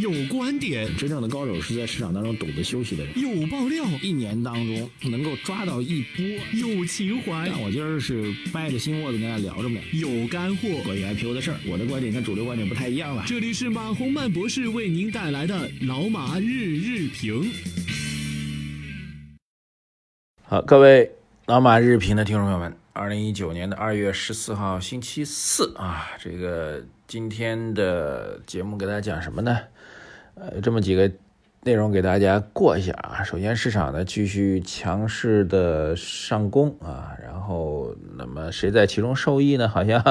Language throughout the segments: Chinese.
有观点，真正的高手是在市场当中懂得休息的人。有爆料，一年当中能够抓到一波。有情怀，但我今儿是掰着心窝子跟大家聊着呢。有干货，关于 IPO 的事儿，我的观点跟主流观点不太一样了。这里是马洪曼博士为您带来的老马日日评。好，各位老马日评的听众朋友们，二零一九年的二月十四号星期四啊，这个今天的节目给大家讲什么呢？呃，这么几个内容给大家过一下啊。首先，市场呢继续强势的上攻啊，然后那么谁在其中受益呢？好像，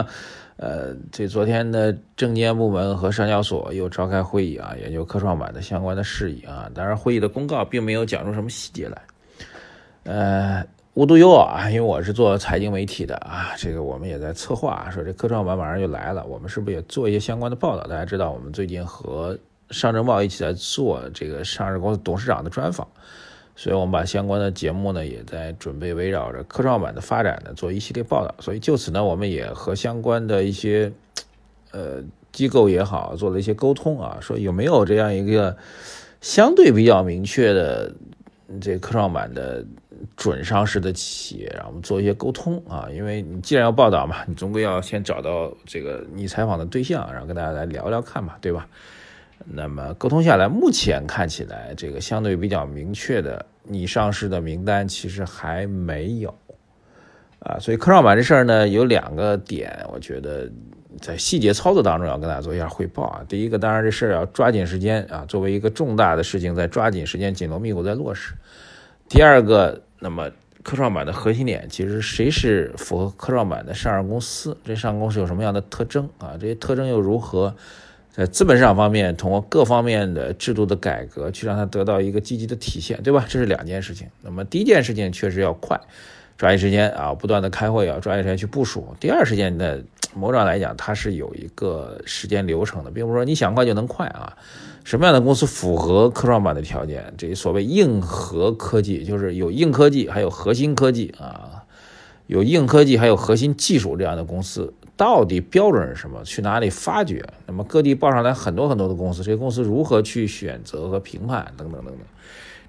呃，这昨天的证监部门和上交所又召开会议啊，研究科创板的相关的事宜啊。当然，会议的公告并没有讲出什么细节来。呃，无独有偶啊，因为我是做财经媒体的啊，这个我们也在策划，说这科创板马上就来了，我们是不是也做一些相关的报道？大家知道，我们最近和上证报一起在做这个上市公司董事长的专访，所以我们把相关的节目呢，也在准备围绕着科创板的发展呢做一系列报道。所以就此呢，我们也和相关的一些呃机构也好做了一些沟通啊，说有没有这样一个相对比较明确的这科创板的。准上市的企业，让我们做一些沟通啊，因为你既然要报道嘛，你总归要先找到这个你采访的对象，然后跟大家来聊聊看嘛，对吧？那么沟通下来，目前看起来这个相对比较明确的你上市的名单其实还没有啊，所以科创板这事儿呢，有两个点，我觉得在细节操作当中要跟大家做一下汇报啊。第一个，当然这事儿要抓紧时间啊，作为一个重大的事情，在抓紧时间，紧锣密鼓在落实。第二个。那么，科创板的核心点其实谁是符合科创板的上市公司？这上市公司有什么样的特征啊？这些特征又如何在资本市场方面通过各方面的制度的改革去让它得到一个积极的体现，对吧？这是两件事情。那么第一件事情确实要快，抓紧时间啊，不断的开会啊，抓紧时间去部署。第二时间呢，某种来讲，它是有一个时间流程的，并不是说你想快就能快啊。什么样的公司符合科创板的条件？这所谓硬核科技，就是有硬科技，还有核心科技啊，有硬科技，还有核心技术这样的公司，到底标准是什么？去哪里发掘？那么各地报上来很多很多的公司，这些公司如何去选择和评判？等等等等。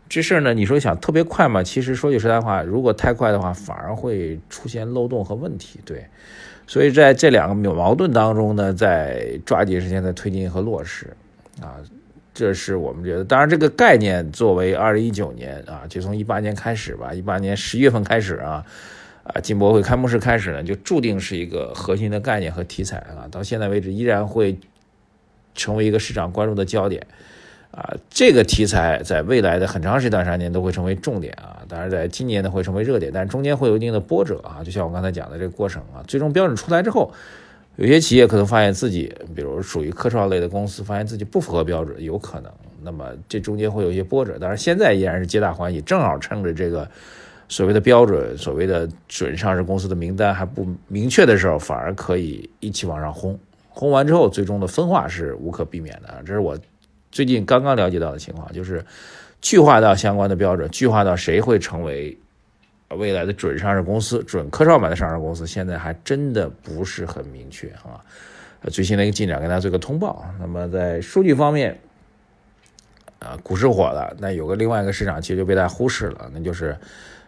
这事儿呢，你说想特别快嘛？其实说句实在话，如果太快的话，反而会出现漏洞和问题。对，所以在这两个矛盾当中呢，在抓紧时间的推进和落实啊。这是我们觉得，当然这个概念作为二零一九年啊，就从一八年开始吧，一八年十月份开始啊，啊进博会开幕式开始呢，就注定是一个核心的概念和题材啊，到现在为止依然会成为一个市场关注的焦点啊。这个题材在未来的很长时段时间都会成为重点啊，当然在今年呢会成为热点，但是中间会有一定的波折啊，就像我刚才讲的这个过程啊，最终标准出来之后。有些企业可能发现自己，比如属于科创类的公司，发现自己不符合标准，有可能。那么这中间会有一些波折，当然现在依然是皆大欢喜，正好趁着这个所谓的标准、所谓的准上市公司的名单还不明确的时候，反而可以一起往上轰。轰完之后，最终的分化是无可避免的。这是我最近刚刚了解到的情况，就是具化到相关的标准，具化到谁会成为。未来的准上市公司、准科创板的上市公司，现在还真的不是很明确啊。最新的一个进展，跟大家做个通报。那么在数据方面，啊，股市火了，那有个另外一个市场其实就被大家忽视了，那就是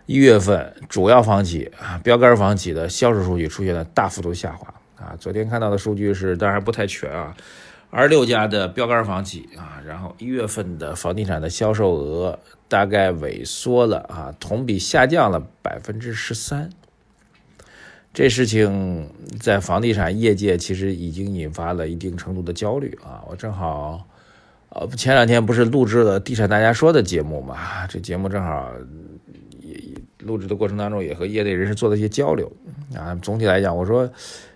一月份主要房企啊、标杆房企的销售数据出现了大幅度下滑啊。昨天看到的数据是，当然不太全啊。二十六家的标杆房企啊，然后一月份的房地产的销售额大概萎缩了啊，同比下降了百分之十三。这事情在房地产业界其实已经引发了一定程度的焦虑啊。我正好呃前两天不是录制了《地产大家说》的节目嘛，这节目正好录制的过程当中也和业内人士做了一些交流啊。总体来讲，我说。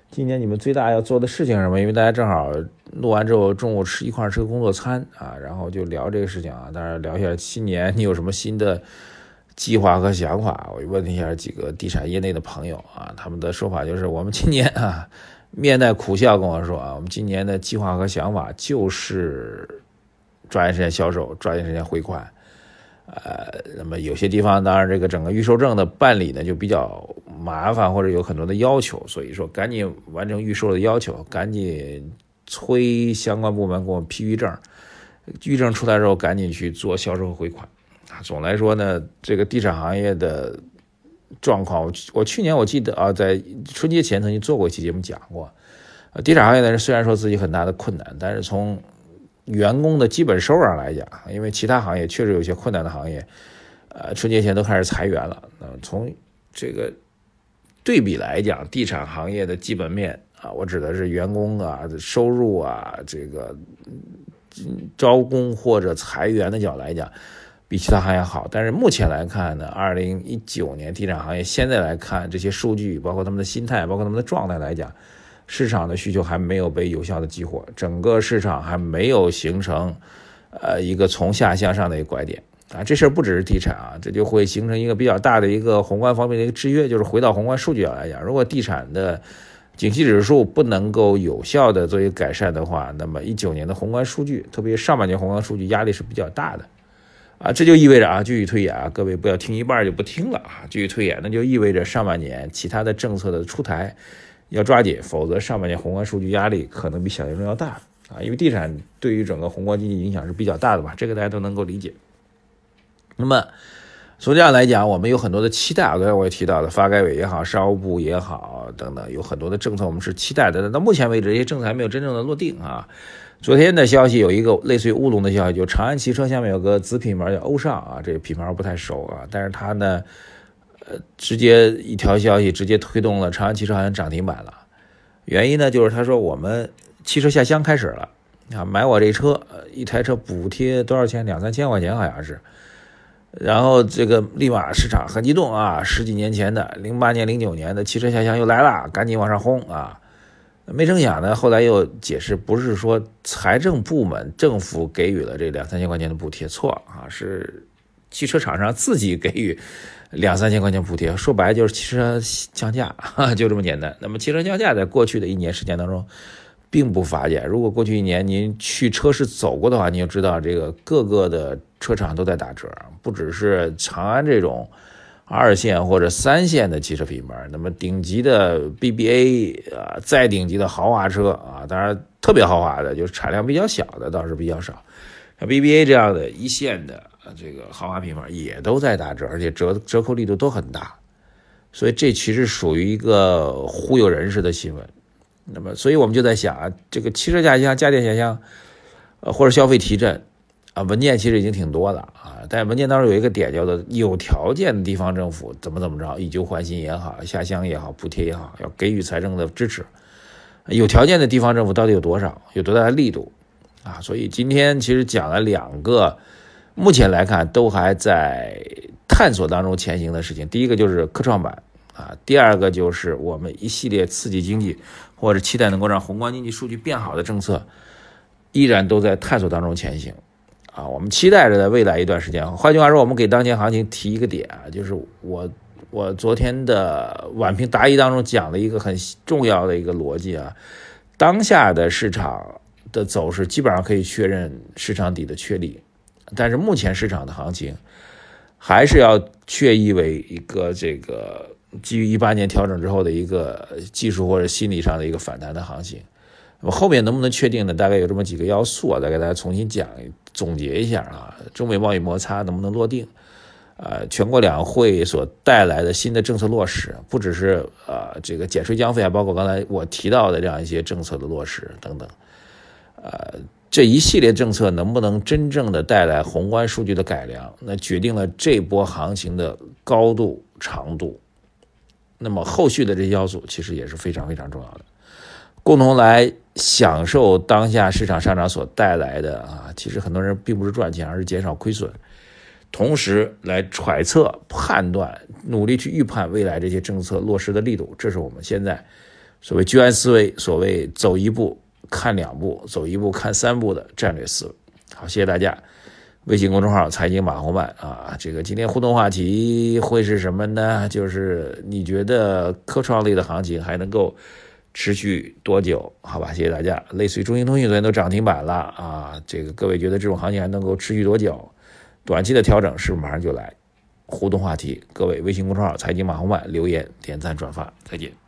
今年你们最大要做的事情是什么？因为大家正好录完之后，中午吃一块吃个工作餐啊，然后就聊这个事情啊。当然聊一下新年你有什么新的计划和想法。我问了一下几个地产业内的朋友啊，他们的说法就是我们今年啊 面带苦笑跟我说啊，我们今年的计划和想法就是抓紧时间销售，抓紧时间回款。呃，那么有些地方当然这个整个预售证的办理呢就比较麻烦，或者有很多的要求，所以说赶紧完成预售的要求，赶紧催相关部门给我们批预证，预证出来之后赶紧去做销售回款。总来说呢，这个地产行业的状况，我我去年我记得啊，在春节前曾经做过一期节目讲过，地产行业的人虽然说自己很大的困难，但是从员工的基本收入上来讲，因为其他行业确实有些困难的行业，呃，春节前都开始裁员了。那从这个对比来讲，地产行业的基本面啊，我指的是员工啊收入啊，这个招工或者裁员的角度来讲，比其他行业好。但是目前来看呢，二零一九年地产行业现在来看这些数据，包括他们的心态，包括他们的状态来讲。市场的需求还没有被有效的激活，整个市场还没有形成，呃，一个从下向上的一个拐点啊。这事儿不只是地产啊，这就会形成一个比较大的一个宏观方面的一个制约。就是回到宏观数据上来讲，如果地产的景气指数不能够有效的做一个改善的话，那么一九年的宏观数据，特别上半年宏观数据压力是比较大的啊。这就意味着啊，继续推演啊，各位不要听一半就不听了啊，继续推演，那就意味着上半年其他的政策的出台。要抓紧，否则上半年宏观数据压力可能比想象中要大啊！因为地产对于整个宏观经济影响是比较大的吧，这个大家都能够理解。那么从这样来讲，我们有很多的期待啊，刚才我也提到了，发改委也好，商务部也好，等等，有很多的政策我们是期待的。到目前为止，这些政策还没有真正的落定啊。昨天的消息有一个类似于乌龙的消息，就长安汽车下面有个子品牌叫欧尚啊，这个品牌不太熟啊，但是它呢。呃，直接一条消息直接推动了长安汽车好像涨停板了，原因呢就是他说我们汽车下乡开始了啊，买我这车，一台车补贴多少钱？两三千块钱好像是，然后这个立马市场很激动啊，十几年前的零八年、零九年的汽车下乡又来了，赶紧往上轰啊！没成想呢，后来又解释不是说财政部门政府给予了这两三千块钱的补贴，错啊，是汽车厂商自己给予。两三千块钱补贴，说白了就是汽车降价，就这么简单。那么汽车降价在过去的一年时间当中，并不乏见。如果过去一年您去车市走过的话，你就知道这个各个的车厂都在打折，不只是长安这种二线或者三线的汽车品牌，那么顶级的 BBA 啊，再顶级的豪华车啊，当然特别豪华的，就是产量比较小的倒是比较少，像 BBA 这样的一线的。这个豪华品牌也都在打折，而且折折扣力度都很大，所以这其实属于一个忽悠人似的新闻。那么，所以我们就在想啊，这个汽车下乡、家电下乡，呃，或者消费提振啊，文件其实已经挺多的啊。但文件当中有一个点叫做有条件的地方政府怎么怎么着，以旧换新也好，下乡也好，补贴也好，要给予财政的支持。有条件的地方政府到底有多少？有多大的力度啊？所以今天其实讲了两个。目前来看，都还在探索当中前行的事情。第一个就是科创板啊，第二个就是我们一系列刺激经济或者期待能够让宏观经济数据变好的政策，依然都在探索当中前行啊。我们期待着在未来一段时间，换句话说，我们给当前行情提一个点啊，就是我我昨天的晚评答疑当中讲了一个很重要的一个逻辑啊，当下的市场的走势基本上可以确认市场底的确立。但是目前市场的行情，还是要确意为一个这个基于一八年调整之后的一个技术或者心理上的一个反弹的行情。那么后面能不能确定呢？大概有这么几个要素啊，再给大家重新讲总结一下啊。中美贸易摩擦能不能落定？呃，全国两会所带来的新的政策落实，不只是呃这个减税降费啊，包括刚才我提到的这样一些政策的落实等等，这一系列政策能不能真正的带来宏观数据的改良？那决定了这波行情的高度长度。那么后续的这些要素其实也是非常非常重要的，共同来享受当下市场上涨所带来的啊，其实很多人并不是赚钱，而是减少亏损，同时来揣测、判断、努力去预判未来这些政策落实的力度。这是我们现在所谓居安思危，所谓走一步。看两步，走一步看三步的战略思维。好，谢谢大家。微信公众号“财经马红漫”啊，这个今天互动话题会是什么呢？就是你觉得科创类的行情还能够持续多久？好吧，谢谢大家。类似于中兴通讯昨天都涨停板了啊，这个各位觉得这种行情还能够持续多久？短期的调整是不是马上就来？互动话题，各位微信公众号“财经马红漫”留言、点赞、转发，再见。